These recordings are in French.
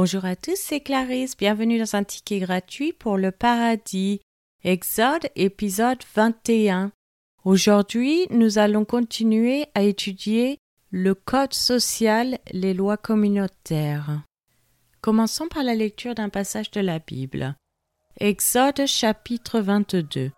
Bonjour à tous, c'est Clarisse. Bienvenue dans un ticket gratuit pour le paradis. Exode, épisode 21. Aujourd'hui, nous allons continuer à étudier le code social, les lois communautaires. Commençons par la lecture d'un passage de la Bible. Exode chapitre 22.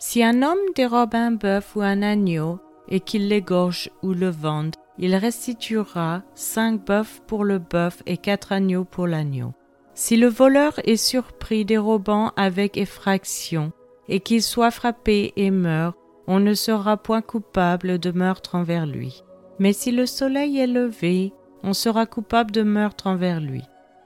Si un homme dérobe un bœuf ou un agneau et qu'il l'égorge ou le vende, il restituera cinq bœufs pour le bœuf et quatre agneaux pour l'agneau. Si le voleur est surpris dérobant avec effraction, et qu'il soit frappé et meurt, on ne sera point coupable de meurtre envers lui. Mais si le soleil est levé, on sera coupable de meurtre envers lui.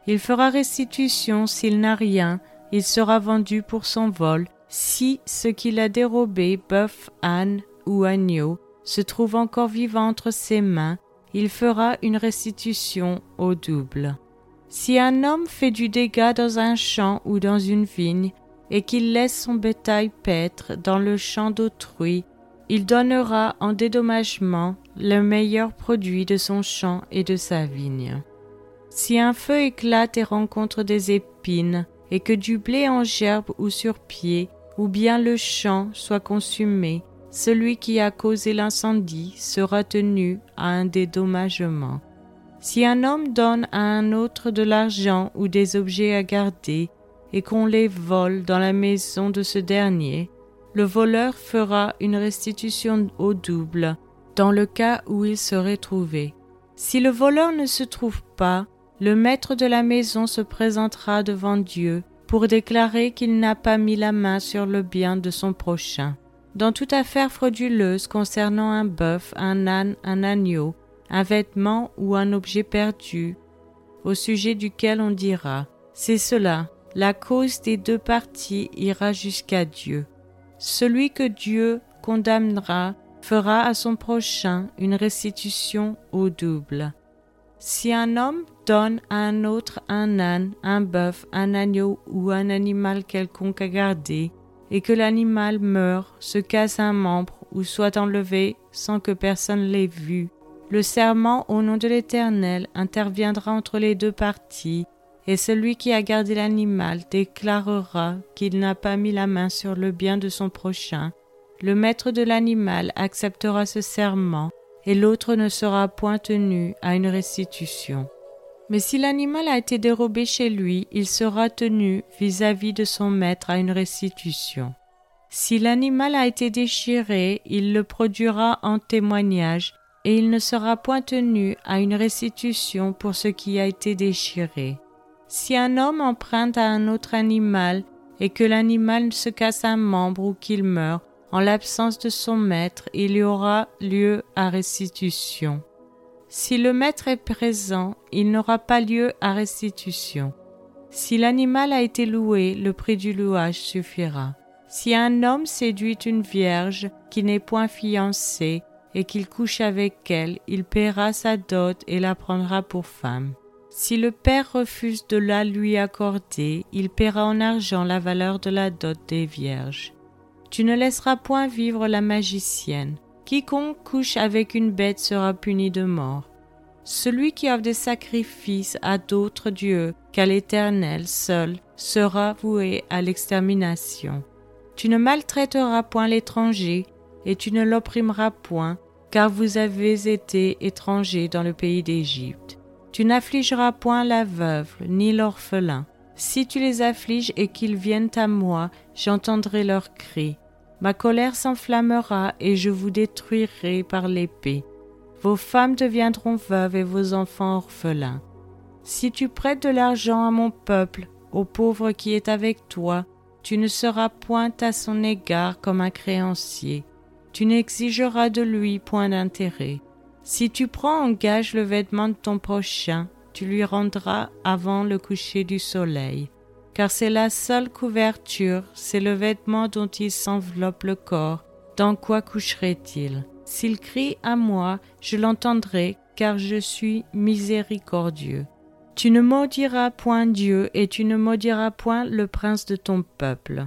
Il fera restitution s'il n'a rien, il sera vendu pour son vol, si ce qu'il a dérobé, bœuf, âne ou agneau, se trouve encore vivant entre ses mains, il fera une restitution au double. Si un homme fait du dégât dans un champ ou dans une vigne, et qu'il laisse son bétail paître dans le champ d'autrui, il donnera en dédommagement le meilleur produit de son champ et de sa vigne. Si un feu éclate et rencontre des épines, et que du blé en gerbe ou sur pied, ou bien le champ soit consumé, celui qui a causé l'incendie sera tenu à un dédommagement. Si un homme donne à un autre de l'argent ou des objets à garder, et qu'on les vole dans la maison de ce dernier, le voleur fera une restitution au double dans le cas où il serait trouvé. Si le voleur ne se trouve pas, le maître de la maison se présentera devant Dieu pour déclarer qu'il n'a pas mis la main sur le bien de son prochain. Dans toute affaire frauduleuse concernant un bœuf, un âne, un agneau, un vêtement ou un objet perdu, au sujet duquel on dira C'est cela, la cause des deux parties ira jusqu'à Dieu. Celui que Dieu condamnera fera à son prochain une restitution au double. Si un homme donne à un autre un âne, un bœuf, un agneau ou un animal quelconque à garder, et que l'animal meurt, se casse un membre ou soit enlevé sans que personne l'ait vu, le serment au nom de l'Éternel interviendra entre les deux parties et celui qui a gardé l'animal déclarera qu'il n'a pas mis la main sur le bien de son prochain. Le maître de l'animal acceptera ce serment, et l'autre ne sera point tenu à une restitution. Mais si l'animal a été dérobé chez lui, il sera tenu vis-à-vis de son maître à une restitution. Si l'animal a été déchiré, il le produira en témoignage, et il ne sera point tenu à une restitution pour ce qui a été déchiré. Si un homme emprunte à un autre animal et que l'animal se casse un membre ou qu'il meurt, en l'absence de son maître, il y aura lieu à restitution. Si le maître est présent, il n'aura pas lieu à restitution. Si l'animal a été loué, le prix du louage suffira. Si un homme séduit une vierge qui n'est point fiancée et qu'il couche avec elle, il paiera sa dot et la prendra pour femme. Si le père refuse de la lui accorder, il paiera en argent la valeur de la dot des vierges. Tu ne laisseras point vivre la magicienne. Quiconque couche avec une bête sera puni de mort. Celui qui offre des sacrifices à d'autres dieux qu'à l'Éternel seul sera voué à l'extermination. Tu ne maltraiteras point l'étranger, et tu ne l'opprimeras point, car vous avez été étrangers dans le pays d'Égypte. Tu n'affligeras point la veuve, ni l'orphelin. Si tu les affliges et qu'ils viennent à moi, j'entendrai leurs cris. Ma colère s'enflammera et je vous détruirai par l'épée. Vos femmes deviendront veuves et vos enfants orphelins. Si tu prêtes de l'argent à mon peuple, au pauvre qui est avec toi, tu ne seras point à son égard comme un créancier. Tu n'exigeras de lui point d'intérêt. Si tu prends en gage le vêtement de ton prochain, tu lui rendras avant le coucher du soleil, car c'est la seule couverture, c'est le vêtement dont il s'enveloppe le corps. Dans quoi coucherait-il? S'il crie à moi, je l'entendrai, car je suis miséricordieux. Tu ne maudiras point Dieu, et tu ne maudiras point le prince de ton peuple.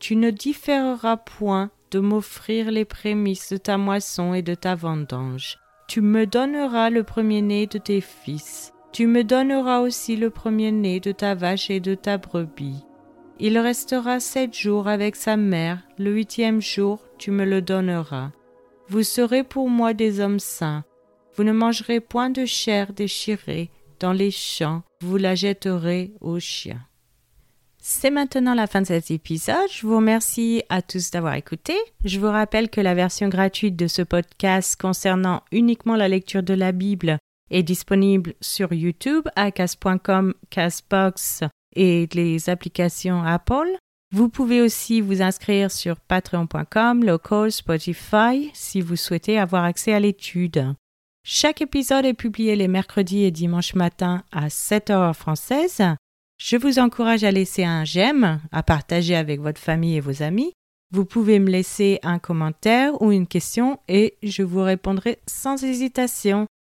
Tu ne différeras point de m'offrir les prémices de ta moisson et de ta vendange tu me donneras le premier-né de tes fils. Tu me donneras aussi le premier-né de ta vache et de ta brebis. Il restera sept jours avec sa mère, le huitième jour tu me le donneras. Vous serez pour moi des hommes saints. Vous ne mangerez point de chair déchirée dans les champs, vous la jetterez aux chiens. C'est maintenant la fin de cet épisode. Je vous remercie à tous d'avoir écouté. Je vous rappelle que la version gratuite de ce podcast concernant uniquement la lecture de la Bible est disponible sur YouTube à cas.com, Casbox et les applications Apple. Vous pouvez aussi vous inscrire sur patreon.com, local, Spotify si vous souhaitez avoir accès à l'étude. Chaque épisode est publié les mercredis et dimanches matin à 7 heures française. Je vous encourage à laisser un j'aime, à partager avec votre famille et vos amis. Vous pouvez me laisser un commentaire ou une question et je vous répondrai sans hésitation.